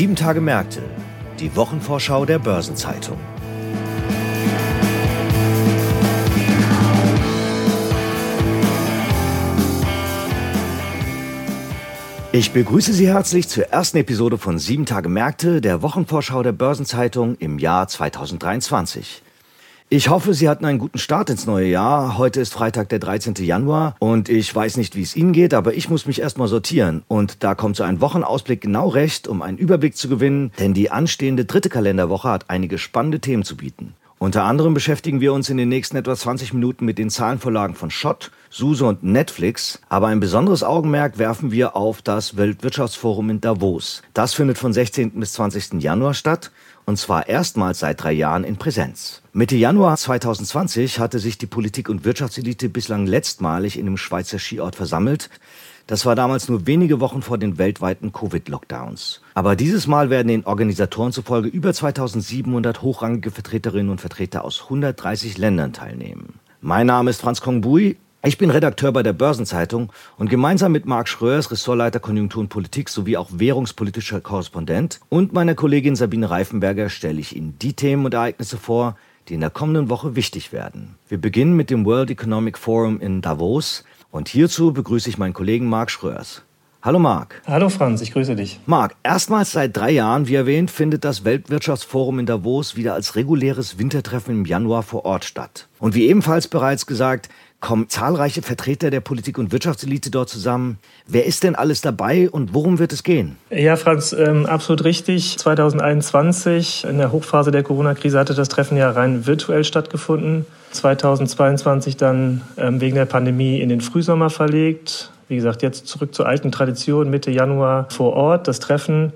Sieben Tage Märkte, die Wochenvorschau der Börsenzeitung. Ich begrüße Sie herzlich zur ersten Episode von Sieben Tage Märkte, der Wochenvorschau der Börsenzeitung im Jahr 2023. Ich hoffe, Sie hatten einen guten Start ins neue Jahr. Heute ist Freitag, der 13. Januar und ich weiß nicht, wie es Ihnen geht, aber ich muss mich erstmal sortieren. Und da kommt so ein Wochenausblick genau recht, um einen Überblick zu gewinnen, denn die anstehende dritte Kalenderwoche hat einige spannende Themen zu bieten. Unter anderem beschäftigen wir uns in den nächsten etwa 20 Minuten mit den Zahlenvorlagen von Schott, SUSE und Netflix. Aber ein besonderes Augenmerk werfen wir auf das Weltwirtschaftsforum in Davos. Das findet von 16. bis 20. Januar statt und zwar erstmals seit drei Jahren in Präsenz. Mitte Januar 2020 hatte sich die Politik- und Wirtschaftselite bislang letztmalig in dem Schweizer Skiort versammelt. Das war damals nur wenige Wochen vor den weltweiten Covid-Lockdowns. Aber dieses Mal werden den Organisatoren zufolge über 2700 hochrangige Vertreterinnen und Vertreter aus 130 Ländern teilnehmen. Mein Name ist Franz Kongbui. Ich bin Redakteur bei der Börsenzeitung und gemeinsam mit Marc Schröers, Ressortleiter Konjunktur und Politik sowie auch währungspolitischer Korrespondent und meiner Kollegin Sabine Reifenberger stelle ich Ihnen die Themen und Ereignisse vor, die in der kommenden Woche wichtig werden. Wir beginnen mit dem World Economic Forum in Davos und hierzu begrüße ich meinen Kollegen Marc Schröers. Hallo Marc. Hallo Franz, ich grüße dich. Marc, erstmals seit drei Jahren, wie erwähnt, findet das Weltwirtschaftsforum in Davos wieder als reguläres Wintertreffen im Januar vor Ort statt. Und wie ebenfalls bereits gesagt, kommen zahlreiche Vertreter der Politik- und Wirtschaftselite dort zusammen. Wer ist denn alles dabei und worum wird es gehen? Ja, Franz, ähm, absolut richtig. 2021, in der Hochphase der Corona-Krise, hatte das Treffen ja rein virtuell stattgefunden. 2022 dann ähm, wegen der Pandemie in den Frühsommer verlegt. Wie gesagt, jetzt zurück zur alten Tradition, Mitte Januar vor Ort, das Treffen.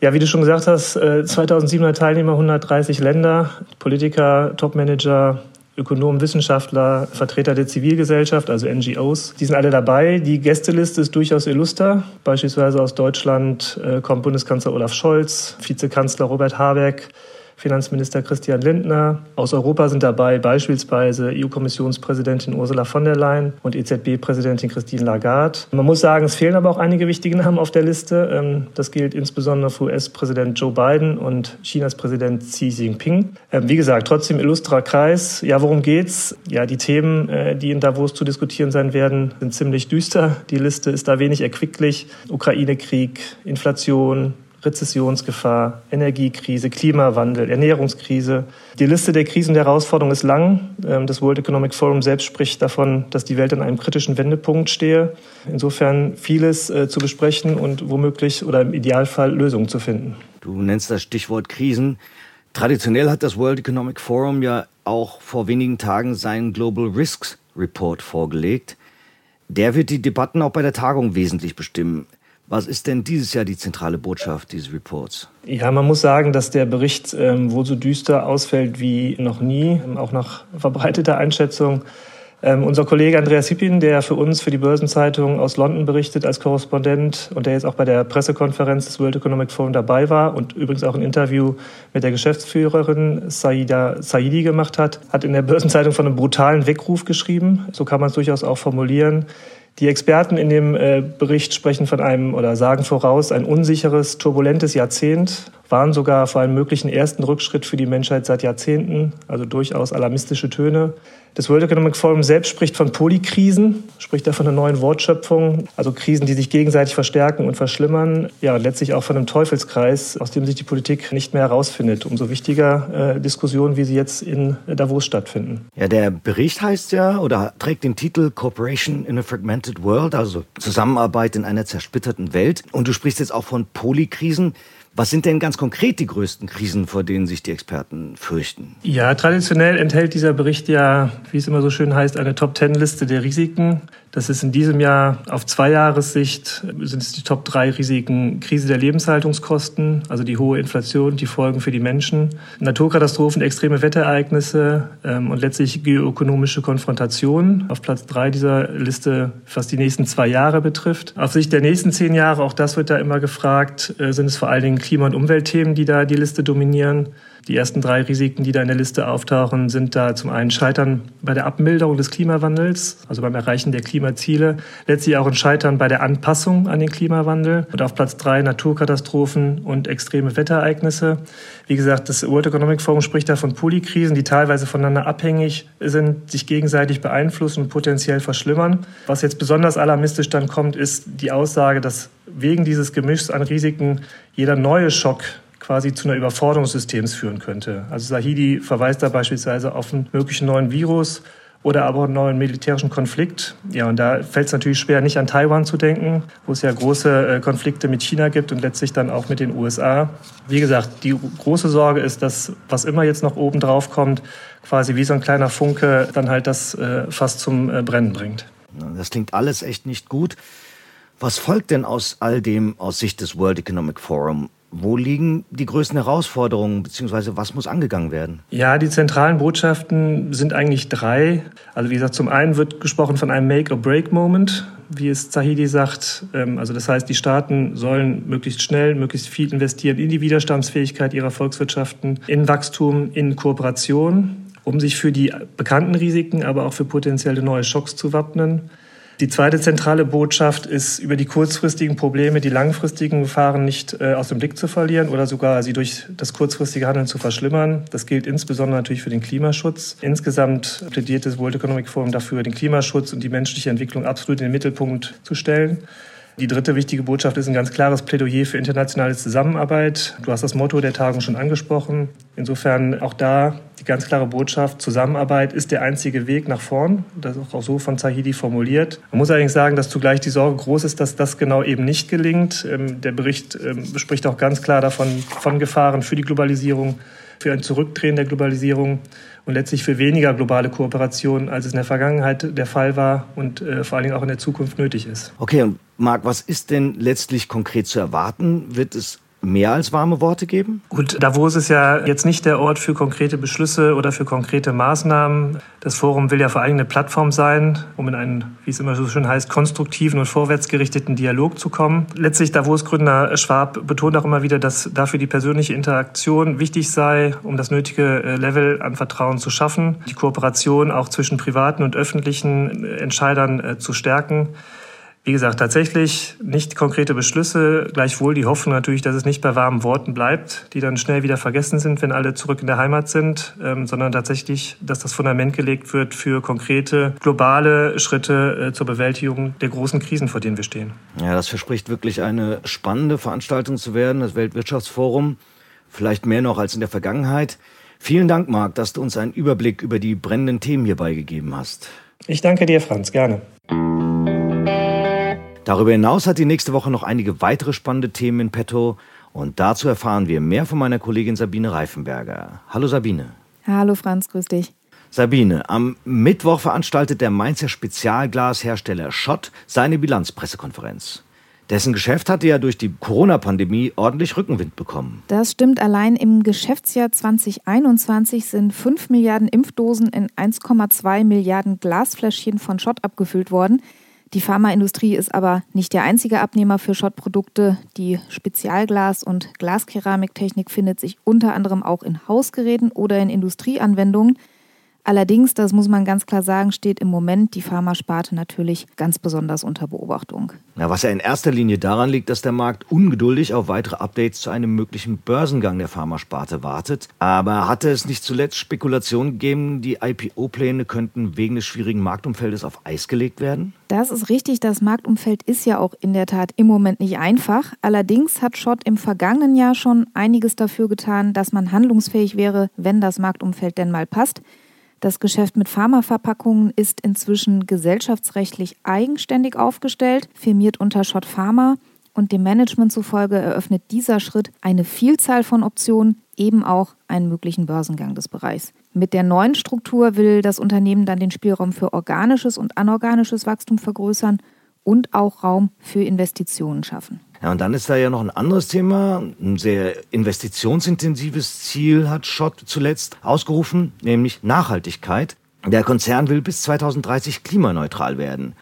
Ja, wie du schon gesagt hast, 2700 äh, Teilnehmer, 130 Länder, Politiker, Topmanager, Ökonomen, Wissenschaftler, Vertreter der Zivilgesellschaft, also NGOs. Die sind alle dabei. Die Gästeliste ist durchaus illuster. Beispielsweise aus Deutschland äh, kommt Bundeskanzler Olaf Scholz, Vizekanzler Robert Habeck, Finanzminister Christian Lindner. Aus Europa sind dabei beispielsweise EU-Kommissionspräsidentin Ursula von der Leyen und EZB-Präsidentin Christine Lagarde. Man muss sagen, es fehlen aber auch einige wichtige Namen auf der Liste. Ähm, das gilt insbesondere für US-Präsident Joe Biden und Chinas Präsident Xi Jinping. Ähm, wie gesagt, trotzdem illustrer Kreis. Ja, worum geht's? Ja, die Themen, äh, die in Davos zu diskutieren sein werden, sind ziemlich düster. Die Liste ist da wenig erquicklich. Ukraine-Krieg, Inflation, Rezessionsgefahr, Energiekrise, Klimawandel, Ernährungskrise. Die Liste der Krisen und der Herausforderungen ist lang. Ähm, das World Economic Forum selbst spricht davon, dass die Welt an einem kritischen Wendepunkt stehe. Insofern vieles äh, zu besprechen und womöglich oder im Idealfall Lösungen zu finden. Du nennst das Stichwort Krisen. Traditionell hat das World Economic Forum ja auch vor wenigen Tagen seinen Global Risks Report vorgelegt. Der wird die Debatten auch bei der Tagung wesentlich bestimmen. Was ist denn dieses Jahr die zentrale Botschaft dieses Reports? Ja, man muss sagen, dass der Bericht ähm, wohl so düster ausfällt wie noch nie, auch nach verbreiteter Einschätzung. Ähm, unser Kollege Andreas Hippin, der für uns, für die Börsenzeitung aus London berichtet als Korrespondent und der jetzt auch bei der Pressekonferenz des World Economic Forum dabei war und übrigens auch ein Interview mit der Geschäftsführerin Saida Saidi gemacht hat, hat in der Börsenzeitung von einem brutalen Weckruf geschrieben. So kann man es durchaus auch formulieren. Die Experten in dem äh, Bericht sprechen von einem oder sagen voraus ein unsicheres, turbulentes Jahrzehnt, waren sogar vor einem möglichen ersten Rückschritt für die Menschheit seit Jahrzehnten, also durchaus alarmistische Töne. Das World Economic Forum selbst spricht von Polykrisen, spricht da von einer neuen Wortschöpfung, also Krisen, die sich gegenseitig verstärken und verschlimmern. Ja, und letztlich auch von einem Teufelskreis, aus dem sich die Politik nicht mehr herausfindet. Umso wichtiger äh, Diskussionen, wie sie jetzt in Davos stattfinden. Ja, der Bericht heißt ja oder trägt den Titel Cooperation in a Fragmented World, also Zusammenarbeit in einer zersplitterten Welt. Und du sprichst jetzt auch von Polykrisen. Was sind denn ganz konkret die größten Krisen, vor denen sich die Experten fürchten? Ja, traditionell enthält dieser Bericht ja, wie es immer so schön heißt, eine Top-Ten-Liste der Risiken. Das ist in diesem Jahr auf Zweijahressicht sind es die Top drei Risiken Krise der Lebenshaltungskosten, also die hohe Inflation, die Folgen für die Menschen, Naturkatastrophen, extreme Wetterereignisse ähm, und letztlich geoökonomische Konfrontation. Auf Platz drei dieser Liste, was die nächsten zwei Jahre betrifft. Auf Sicht der nächsten zehn Jahre, auch das wird da immer gefragt, äh, sind es vor allen Dingen Klima- und Umweltthemen, die da die Liste dominieren. Die ersten drei Risiken, die da in der Liste auftauchen, sind da zum einen Scheitern bei der Abmilderung des Klimawandels, also beim Erreichen der Klimaziele, letztlich auch ein Scheitern bei der Anpassung an den Klimawandel und auf Platz drei Naturkatastrophen und extreme Wetterereignisse. Wie gesagt, das World Economic Forum spricht da von Polykrisen, die teilweise voneinander abhängig sind, sich gegenseitig beeinflussen und potenziell verschlimmern. Was jetzt besonders alarmistisch dann kommt, ist die Aussage, dass wegen dieses Gemischs an Risiken jeder neue Schock quasi zu einer Überforderung des Systems führen könnte. Also Sahidi verweist da beispielsweise auf einen möglichen neuen Virus oder aber einen neuen militärischen Konflikt. Ja, und da fällt es natürlich schwer, nicht an Taiwan zu denken, wo es ja große äh, Konflikte mit China gibt und letztlich dann auch mit den USA. Wie gesagt, die große Sorge ist, dass was immer jetzt noch oben drauf kommt, quasi wie so ein kleiner Funke dann halt das äh, fast zum äh, Brennen bringt. Das klingt alles echt nicht gut. Was folgt denn aus all dem aus Sicht des World Economic Forum? Wo liegen die größten Herausforderungen, beziehungsweise was muss angegangen werden? Ja, die zentralen Botschaften sind eigentlich drei. Also wie gesagt, zum einen wird gesprochen von einem Make-or-Break-Moment, wie es Zahidi sagt. Ähm, also das heißt, die Staaten sollen möglichst schnell, möglichst viel investieren in die Widerstandsfähigkeit ihrer Volkswirtschaften, in Wachstum, in Kooperation, um sich für die bekannten Risiken, aber auch für potenzielle neue Schocks zu wappnen. Die zweite zentrale Botschaft ist, über die kurzfristigen Probleme die langfristigen Gefahren nicht äh, aus dem Blick zu verlieren oder sogar sie durch das kurzfristige Handeln zu verschlimmern. Das gilt insbesondere natürlich für den Klimaschutz. Insgesamt plädiert das World Economic Forum dafür, den Klimaschutz und die menschliche Entwicklung absolut in den Mittelpunkt zu stellen. Die dritte wichtige Botschaft ist ein ganz klares Plädoyer für internationale Zusammenarbeit. Du hast das Motto der Tagung schon angesprochen. Insofern auch da die ganz klare Botschaft, Zusammenarbeit ist der einzige Weg nach vorn. Das ist auch so von Zahidi formuliert. Man muss allerdings sagen, dass zugleich die Sorge groß ist, dass das genau eben nicht gelingt. Ähm, der Bericht ähm, spricht auch ganz klar davon, von Gefahren für die Globalisierung, für ein Zurückdrehen der Globalisierung und letztlich für weniger globale Kooperation, als es in der Vergangenheit der Fall war und äh, vor allen Dingen auch in der Zukunft nötig ist. Okay, und Marc, was ist denn letztlich konkret zu erwarten? Wird es mehr als warme Worte geben? Gut, Davos ist ja jetzt nicht der Ort für konkrete Beschlüsse oder für konkrete Maßnahmen. Das Forum will ja vor allem eine Plattform sein, um in einen, wie es immer so schön heißt, konstruktiven und vorwärtsgerichteten Dialog zu kommen. Letztlich Davos-Gründer Schwab betont auch immer wieder, dass dafür die persönliche Interaktion wichtig sei, um das nötige äh, Level an Vertrauen zu schaffen, die Kooperation auch zwischen privaten und öffentlichen äh, Entscheidern äh, zu stärken. Wie gesagt, tatsächlich nicht konkrete Beschlüsse, gleichwohl die Hoffnung natürlich, dass es nicht bei warmen Worten bleibt, die dann schnell wieder vergessen sind, wenn alle zurück in der Heimat sind, ähm, sondern tatsächlich, dass das Fundament gelegt wird für konkrete globale Schritte äh, zur Bewältigung der großen Krisen, vor denen wir stehen. Ja, das verspricht wirklich eine spannende Veranstaltung zu werden, das Weltwirtschaftsforum, vielleicht mehr noch als in der Vergangenheit. Vielen Dank, Marc, dass du uns einen Überblick über die brennenden Themen hierbei gegeben hast. Ich danke dir, Franz, gerne. Darüber hinaus hat die nächste Woche noch einige weitere spannende Themen in petto und dazu erfahren wir mehr von meiner Kollegin Sabine Reifenberger. Hallo Sabine. Hallo Franz, grüß dich. Sabine, am Mittwoch veranstaltet der Mainzer Spezialglashersteller Schott seine Bilanzpressekonferenz. Dessen Geschäft hatte ja durch die Corona-Pandemie ordentlich Rückenwind bekommen. Das stimmt. Allein im Geschäftsjahr 2021 sind 5 Milliarden Impfdosen in 1,2 Milliarden Glasfläschchen von Schott abgefüllt worden. Die Pharmaindustrie ist aber nicht der einzige Abnehmer für Schottprodukte. Die Spezialglas- und Glaskeramiktechnik findet sich unter anderem auch in Hausgeräten oder in Industrieanwendungen. Allerdings, das muss man ganz klar sagen, steht im Moment die Pharmasparte natürlich ganz besonders unter Beobachtung. Ja, was ja in erster Linie daran liegt, dass der Markt ungeduldig auf weitere Updates zu einem möglichen Börsengang der Pharmasparte wartet. Aber hatte es nicht zuletzt Spekulationen gegeben, die IPO-Pläne könnten wegen des schwierigen Marktumfeldes auf Eis gelegt werden? Das ist richtig. Das Marktumfeld ist ja auch in der Tat im Moment nicht einfach. Allerdings hat Schott im vergangenen Jahr schon einiges dafür getan, dass man handlungsfähig wäre, wenn das Marktumfeld denn mal passt. Das Geschäft mit Pharmaverpackungen ist inzwischen gesellschaftsrechtlich eigenständig aufgestellt, firmiert unter Schott Pharma und dem Management zufolge eröffnet dieser Schritt eine Vielzahl von Optionen, eben auch einen möglichen Börsengang des Bereichs. Mit der neuen Struktur will das Unternehmen dann den Spielraum für organisches und anorganisches Wachstum vergrößern und auch Raum für Investitionen schaffen. Ja, und dann ist da ja noch ein anderes Thema. Ein sehr investitionsintensives Ziel hat Schott zuletzt ausgerufen, nämlich Nachhaltigkeit. Der Konzern will bis 2030 klimaneutral werden.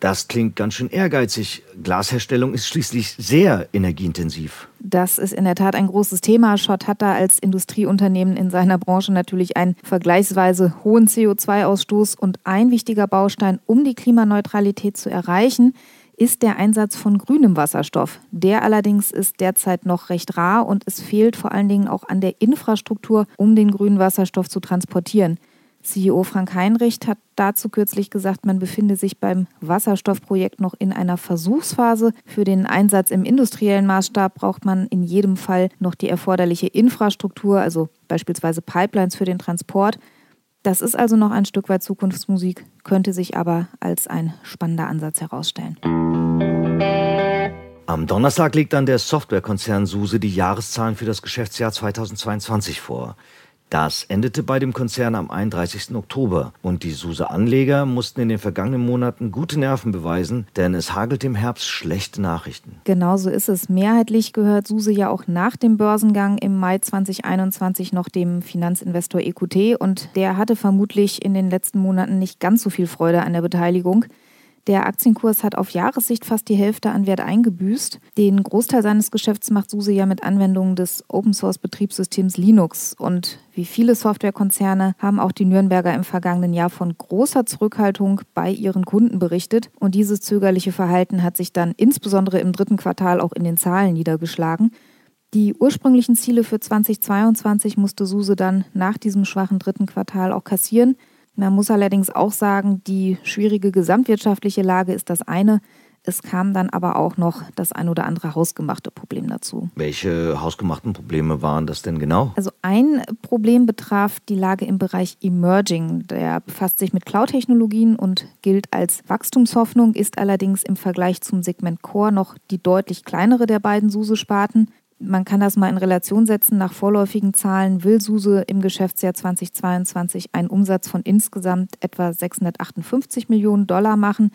Das klingt ganz schön ehrgeizig. Glasherstellung ist schließlich sehr energieintensiv. Das ist in der Tat ein großes Thema. Schott hat da als Industrieunternehmen in seiner Branche natürlich einen vergleichsweise hohen CO2-Ausstoß und ein wichtiger Baustein, um die Klimaneutralität zu erreichen, ist der Einsatz von grünem Wasserstoff. Der allerdings ist derzeit noch recht rar und es fehlt vor allen Dingen auch an der Infrastruktur, um den grünen Wasserstoff zu transportieren. CEO Frank Heinrich hat dazu kürzlich gesagt, man befinde sich beim Wasserstoffprojekt noch in einer Versuchsphase. Für den Einsatz im industriellen Maßstab braucht man in jedem Fall noch die erforderliche Infrastruktur, also beispielsweise Pipelines für den Transport. Das ist also noch ein Stück weit Zukunftsmusik, könnte sich aber als ein spannender Ansatz herausstellen. Am Donnerstag legt dann der Softwarekonzern SUSE die Jahreszahlen für das Geschäftsjahr 2022 vor. Das endete bei dem Konzern am 31. Oktober und die SUSE-Anleger mussten in den vergangenen Monaten gute Nerven beweisen, denn es hagelt im Herbst schlechte Nachrichten. Genauso ist es. Mehrheitlich gehört SUSE ja auch nach dem Börsengang im Mai 2021 noch dem Finanzinvestor EQT und der hatte vermutlich in den letzten Monaten nicht ganz so viel Freude an der Beteiligung. Der Aktienkurs hat auf Jahressicht fast die Hälfte an Wert eingebüßt. Den Großteil seines Geschäfts macht SUSE ja mit Anwendungen des Open-Source-Betriebssystems Linux. Und wie viele Softwarekonzerne haben auch die Nürnberger im vergangenen Jahr von großer Zurückhaltung bei ihren Kunden berichtet. Und dieses zögerliche Verhalten hat sich dann insbesondere im dritten Quartal auch in den Zahlen niedergeschlagen. Die ursprünglichen Ziele für 2022 musste SUSE dann nach diesem schwachen dritten Quartal auch kassieren. Man muss allerdings auch sagen, die schwierige gesamtwirtschaftliche Lage ist das eine. Es kam dann aber auch noch das ein oder andere hausgemachte Problem dazu. Welche hausgemachten Probleme waren das denn genau? Also ein Problem betraf die Lage im Bereich Emerging. Der befasst sich mit Cloud-Technologien und gilt als Wachstumshoffnung, ist allerdings im Vergleich zum Segment Core noch die deutlich kleinere der beiden SUSE-Sparten. Man kann das mal in Relation setzen. Nach vorläufigen Zahlen will SUSE im Geschäftsjahr 2022 einen Umsatz von insgesamt etwa 658 Millionen Dollar machen.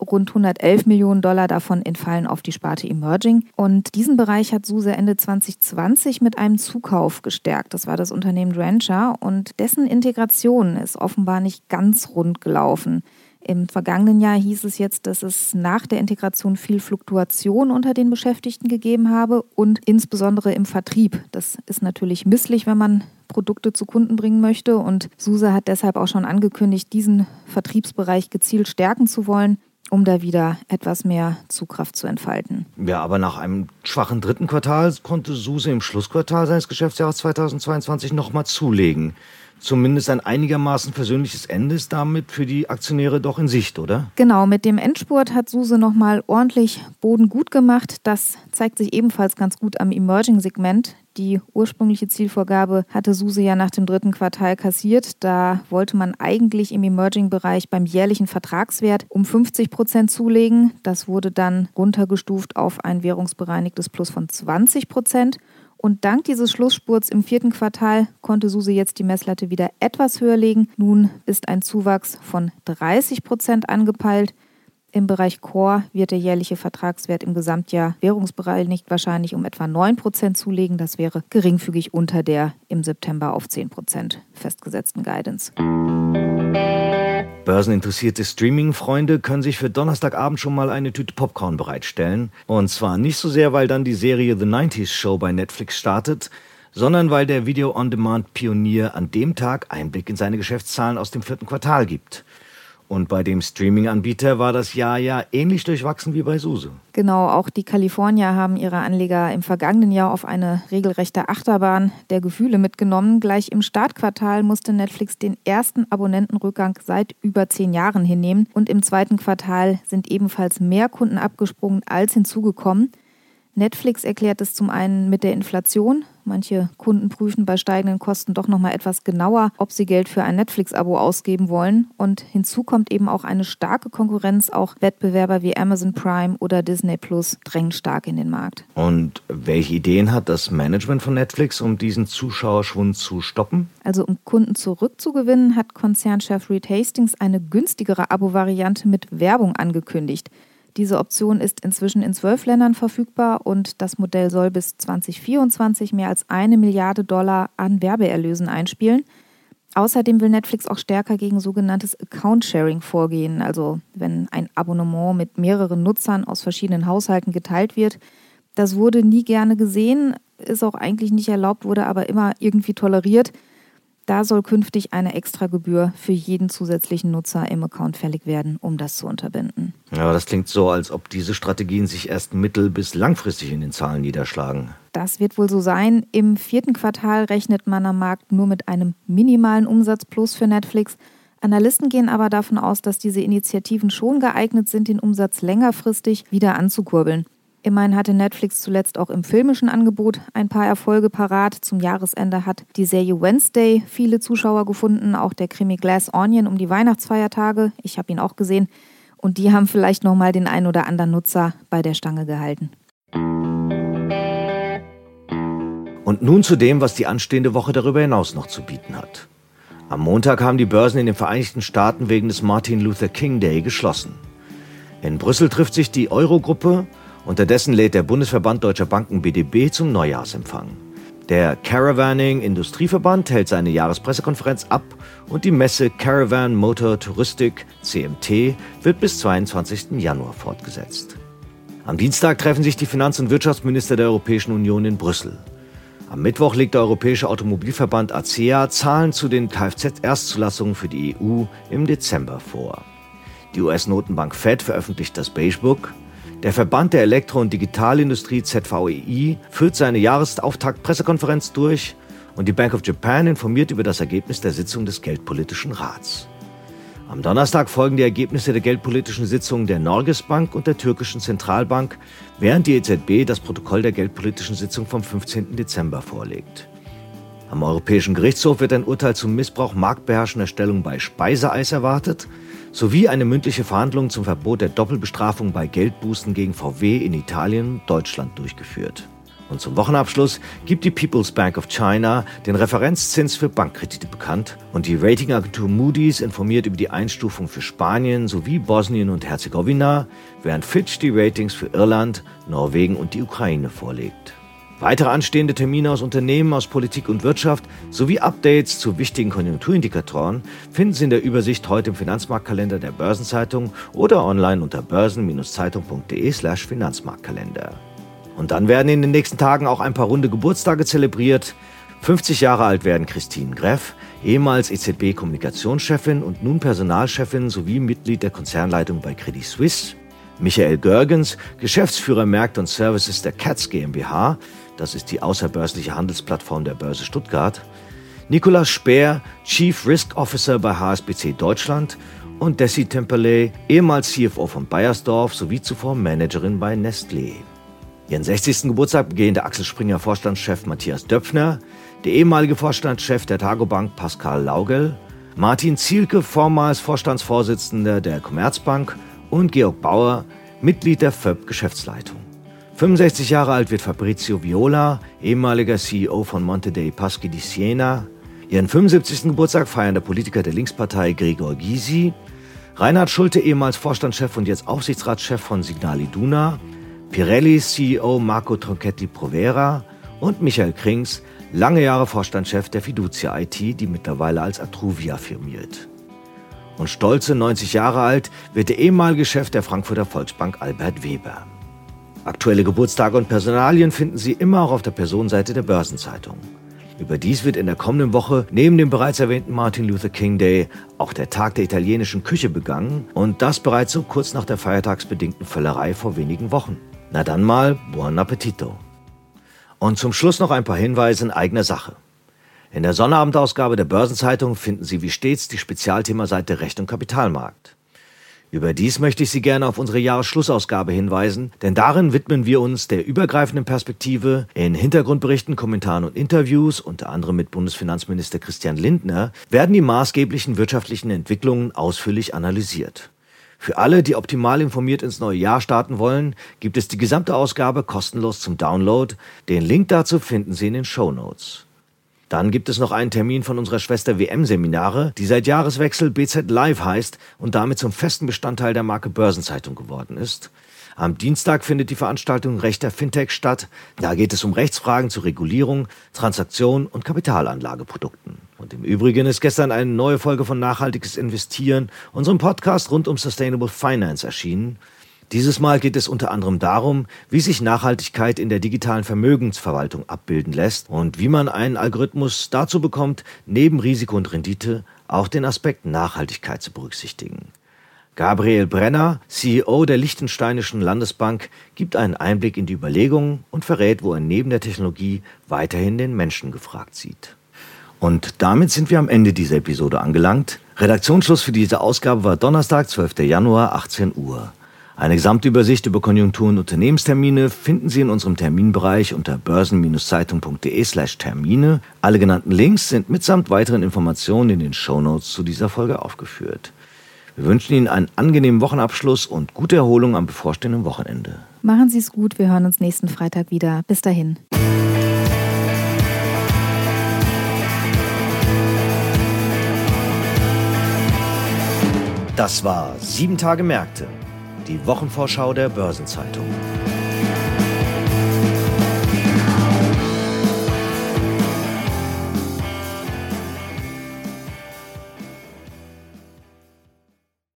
Rund 111 Millionen Dollar davon entfallen auf die Sparte Emerging. Und diesen Bereich hat SUSE Ende 2020 mit einem Zukauf gestärkt. Das war das Unternehmen Drencher und dessen Integration ist offenbar nicht ganz rund gelaufen. Im vergangenen Jahr hieß es jetzt, dass es nach der Integration viel Fluktuation unter den Beschäftigten gegeben habe und insbesondere im Vertrieb. Das ist natürlich misslich, wenn man Produkte zu Kunden bringen möchte. Und SUSE hat deshalb auch schon angekündigt, diesen Vertriebsbereich gezielt stärken zu wollen um da wieder etwas mehr Zugkraft zu entfalten. Ja, aber nach einem schwachen dritten Quartal konnte SUSE im Schlussquartal seines Geschäftsjahres 2022 nochmal zulegen zumindest ein einigermaßen versöhnliches Ende ist damit für die Aktionäre doch in Sicht, oder? Genau, mit dem Endspurt hat Suse nochmal ordentlich Boden gut gemacht. Das zeigt sich ebenfalls ganz gut am Emerging-Segment. Die ursprüngliche Zielvorgabe hatte Suse ja nach dem dritten Quartal kassiert. Da wollte man eigentlich im Emerging-Bereich beim jährlichen Vertragswert um 50 Prozent zulegen. Das wurde dann runtergestuft auf ein währungsbereinigtes Plus von 20 Prozent. Und dank dieses Schlussspurts im vierten Quartal konnte Suse jetzt die Messlatte wieder etwas höher legen. Nun ist ein Zuwachs von 30 Prozent angepeilt. Im Bereich Core wird der jährliche Vertragswert im Gesamtjahr währungsbereinigt wahrscheinlich um etwa 9 Prozent zulegen. Das wäre geringfügig unter der im September auf 10 Prozent festgesetzten Guidance. Börseninteressierte Streaming-Freunde können sich für Donnerstagabend schon mal eine Tüte Popcorn bereitstellen. Und zwar nicht so sehr, weil dann die Serie The 90s Show bei Netflix startet, sondern weil der Video-on-Demand-Pionier an dem Tag Einblick in seine Geschäftszahlen aus dem vierten Quartal gibt. Und bei dem Streaming-Anbieter war das Jahr ja ähnlich durchwachsen wie bei Suse. Genau, auch die Kalifornier haben ihre Anleger im vergangenen Jahr auf eine regelrechte Achterbahn der Gefühle mitgenommen. Gleich im Startquartal musste Netflix den ersten Abonnentenrückgang seit über zehn Jahren hinnehmen. Und im zweiten Quartal sind ebenfalls mehr Kunden abgesprungen als hinzugekommen. Netflix erklärt es zum einen mit der Inflation. Manche Kunden prüfen bei steigenden Kosten doch noch mal etwas genauer, ob sie Geld für ein Netflix-Abo ausgeben wollen. Und hinzu kommt eben auch eine starke Konkurrenz. Auch Wettbewerber wie Amazon Prime oder Disney Plus drängen stark in den Markt. Und welche Ideen hat das Management von Netflix, um diesen Zuschauerschwund zu stoppen? Also um Kunden zurückzugewinnen, hat Konzernchef Reed Hastings eine günstigere Abo-Variante mit Werbung angekündigt. Diese Option ist inzwischen in zwölf Ländern verfügbar und das Modell soll bis 2024 mehr als eine Milliarde Dollar an Werbeerlösen einspielen. Außerdem will Netflix auch stärker gegen sogenanntes Account-Sharing vorgehen, also wenn ein Abonnement mit mehreren Nutzern aus verschiedenen Haushalten geteilt wird. Das wurde nie gerne gesehen, ist auch eigentlich nicht erlaubt, wurde aber immer irgendwie toleriert. Da soll künftig eine Extragebühr für jeden zusätzlichen Nutzer im Account fällig werden, um das zu unterbinden. Ja, das klingt so, als ob diese Strategien sich erst mittel- bis langfristig in den Zahlen niederschlagen. Das wird wohl so sein. Im vierten Quartal rechnet man am Markt nur mit einem minimalen Umsatzplus für Netflix. Analysten gehen aber davon aus, dass diese Initiativen schon geeignet sind, den Umsatz längerfristig wieder anzukurbeln. Immerhin hatte Netflix zuletzt auch im filmischen Angebot ein paar Erfolge parat. Zum Jahresende hat die Serie Wednesday viele Zuschauer gefunden, auch der Krimi Glass Onion um die Weihnachtsfeiertage. Ich habe ihn auch gesehen. Und die haben vielleicht nochmal den einen oder anderen Nutzer bei der Stange gehalten. Und nun zu dem, was die anstehende Woche darüber hinaus noch zu bieten hat. Am Montag haben die Börsen in den Vereinigten Staaten wegen des Martin Luther King Day geschlossen. In Brüssel trifft sich die Eurogruppe Unterdessen lädt der Bundesverband Deutscher Banken BDB zum Neujahrsempfang. Der Caravanning Industrieverband hält seine Jahrespressekonferenz ab und die Messe Caravan Motor Touristik CMT wird bis 22. Januar fortgesetzt. Am Dienstag treffen sich die Finanz- und Wirtschaftsminister der Europäischen Union in Brüssel. Am Mittwoch legt der Europäische Automobilverband ACEA Zahlen zu den Kfz-Erstzulassungen für die EU im Dezember vor. Die US-Notenbank Fed veröffentlicht das Beige Book der Verband der Elektro- und Digitalindustrie ZVEI führt seine Jahresauftakt-Pressekonferenz durch und die Bank of Japan informiert über das Ergebnis der Sitzung des Geldpolitischen Rats. Am Donnerstag folgen die Ergebnisse der geldpolitischen Sitzungen der Norges Bank und der türkischen Zentralbank, während die EZB das Protokoll der geldpolitischen Sitzung vom 15. Dezember vorlegt. Am Europäischen Gerichtshof wird ein Urteil zum Missbrauch marktbeherrschender Stellung bei Speiseeis erwartet sowie eine mündliche Verhandlung zum Verbot der Doppelbestrafung bei Geldbußen gegen VW in Italien und Deutschland durchgeführt. Und zum Wochenabschluss gibt die People's Bank of China den Referenzzins für Bankkredite bekannt und die Ratingagentur Moody's informiert über die Einstufung für Spanien sowie Bosnien und Herzegowina, während Fitch die Ratings für Irland, Norwegen und die Ukraine vorlegt. Weitere anstehende Termine aus Unternehmen, aus Politik und Wirtschaft sowie Updates zu wichtigen Konjunkturindikatoren finden Sie in der Übersicht heute im Finanzmarktkalender der Börsenzeitung oder online unter börsen-zeitung.de/slash Finanzmarktkalender. Und dann werden in den nächsten Tagen auch ein paar runde Geburtstage zelebriert. 50 Jahre alt werden Christine Greff, ehemals EZB-Kommunikationschefin und nun Personalchefin sowie Mitglied der Konzernleitung bei Credit Suisse. Michael Görgens, Geschäftsführer Märkte und Services der Katz GmbH, das ist die außerbörsliche Handelsplattform der Börse Stuttgart, Nicolas Speer, Chief Risk Officer bei HSBC Deutschland und Desi Temperley, ehemals CFO von Bayersdorf sowie zuvor Managerin bei Nestlé. Ihren 60. Geburtstag begehen der Axel Springer Vorstandschef Matthias Döpfner, der ehemalige Vorstandschef der Targobank Pascal Laugel, Martin Zielke, vormals Vorstandsvorsitzender der Commerzbank und Georg Bauer, Mitglied der FÖB Geschäftsleitung. 65 Jahre alt wird Fabrizio Viola, ehemaliger CEO von Monte dei Paschi di Siena. Ihren 75. Geburtstag feiern der Politiker der Linkspartei Gregor Gysi, Reinhard Schulte, ehemals Vorstandschef und jetzt Aufsichtsratschef von Signal Iduna, Pirelli CEO Marco Tronchetti Provera und Michael Krings, lange Jahre Vorstandschef der Fiducia IT, die mittlerweile als Atruvia firmiert. Und stolze 90 Jahre alt wird der ehemalige Chef der Frankfurter Volksbank Albert Weber. Aktuelle Geburtstage und Personalien finden Sie immer auch auf der Personenseite der Börsenzeitung. Überdies wird in der kommenden Woche neben dem bereits erwähnten Martin Luther King Day auch der Tag der italienischen Küche begangen und das bereits so kurz nach der feiertagsbedingten Völlerei vor wenigen Wochen. Na dann mal, buon appetito. Und zum Schluss noch ein paar Hinweise in eigener Sache. In der Sonnabendausgabe der Börsenzeitung finden Sie wie stets die Spezialthemaseite Recht und Kapitalmarkt. Überdies möchte ich Sie gerne auf unsere Jahresschlussausgabe hinweisen, denn darin widmen wir uns der übergreifenden Perspektive in Hintergrundberichten, Kommentaren und Interviews, unter anderem mit Bundesfinanzminister Christian Lindner, werden die maßgeblichen wirtschaftlichen Entwicklungen ausführlich analysiert. Für alle, die optimal informiert ins neue Jahr starten wollen, gibt es die gesamte Ausgabe kostenlos zum Download. Den Link dazu finden Sie in den Show Notes. Dann gibt es noch einen Termin von unserer Schwester WM-Seminare, die seit Jahreswechsel BZ Live heißt und damit zum festen Bestandteil der Marke Börsenzeitung geworden ist. Am Dienstag findet die Veranstaltung Rechter Fintech statt. Da geht es um Rechtsfragen zur Regulierung, Transaktion und Kapitalanlageprodukten. Und im Übrigen ist gestern eine neue Folge von Nachhaltiges Investieren, unserem Podcast rund um Sustainable Finance erschienen. Dieses Mal geht es unter anderem darum, wie sich Nachhaltigkeit in der digitalen Vermögensverwaltung abbilden lässt und wie man einen Algorithmus dazu bekommt, neben Risiko und Rendite auch den Aspekt Nachhaltigkeit zu berücksichtigen. Gabriel Brenner, CEO der Liechtensteinischen Landesbank, gibt einen Einblick in die Überlegungen und verrät, wo er neben der Technologie weiterhin den Menschen gefragt sieht. Und damit sind wir am Ende dieser Episode angelangt. Redaktionsschluss für diese Ausgabe war Donnerstag, 12. Januar, 18 Uhr. Eine Gesamtübersicht über Konjunktur- und Unternehmenstermine finden Sie in unserem Terminbereich unter börsen-zeitung.de slash Termine. Alle genannten Links sind mitsamt weiteren Informationen in den Shownotes zu dieser Folge aufgeführt. Wir wünschen Ihnen einen angenehmen Wochenabschluss und gute Erholung am bevorstehenden Wochenende. Machen Sie es gut, wir hören uns nächsten Freitag wieder. Bis dahin. Das war Sieben Tage Märkte, die Wochenvorschau der Börsenzeitung.